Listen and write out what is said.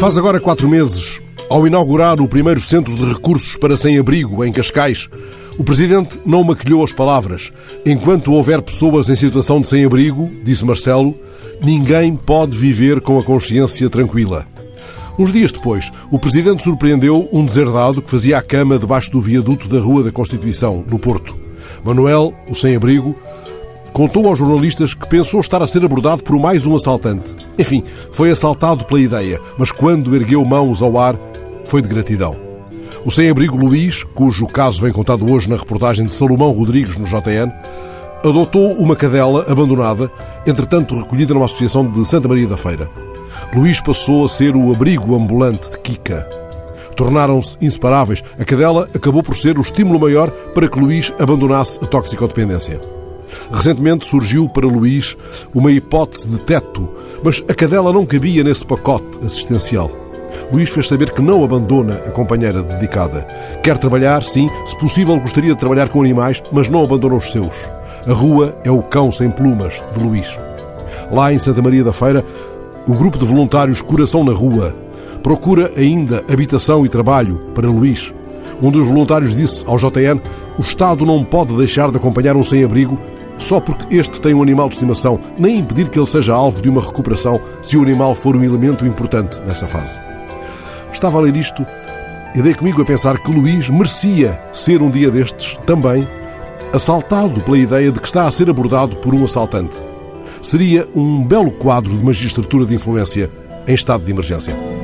Faz agora quatro meses, ao inaugurar o primeiro centro de recursos para sem-abrigo em Cascais, o Presidente não maquilhou as palavras. Enquanto houver pessoas em situação de sem-abrigo, disse Marcelo, ninguém pode viver com a consciência tranquila. Uns dias depois, o Presidente surpreendeu um deserdado que fazia a cama debaixo do viaduto da Rua da Constituição, no Porto. Manuel, o sem-abrigo, contou aos jornalistas que pensou estar a ser abordado por mais um assaltante. Enfim, foi assaltado pela ideia, mas quando ergueu mãos ao ar, foi de gratidão. O sem-abrigo Luís, cujo caso vem contado hoje na reportagem de Salomão Rodrigues no JN, adotou uma cadela abandonada, entretanto recolhida numa associação de Santa Maria da Feira. Luís passou a ser o abrigo ambulante de Kika. Tornaram-se inseparáveis. A cadela acabou por ser o estímulo maior para que Luís abandonasse a toxicodependência. Recentemente surgiu para Luís uma hipótese de teto, mas a cadela não cabia nesse pacote assistencial. Luís fez saber que não abandona a companheira dedicada. Quer trabalhar, sim, se possível gostaria de trabalhar com animais, mas não abandona os seus. A rua é o cão sem plumas, de Luís. Lá em Santa Maria da Feira, o grupo de voluntários Coração na Rua procura ainda habitação e trabalho para Luís. Um dos voluntários disse ao JN: o Estado não pode deixar de acompanhar um sem-abrigo só porque este tem um animal de estimação, nem impedir que ele seja alvo de uma recuperação se o animal for um elemento importante nessa fase. Estava a ler isto e dei comigo a pensar que Luís merecia ser um dia destes também assaltado pela ideia de que está a ser abordado por um assaltante. Seria um belo quadro de magistratura de influência em estado de emergência.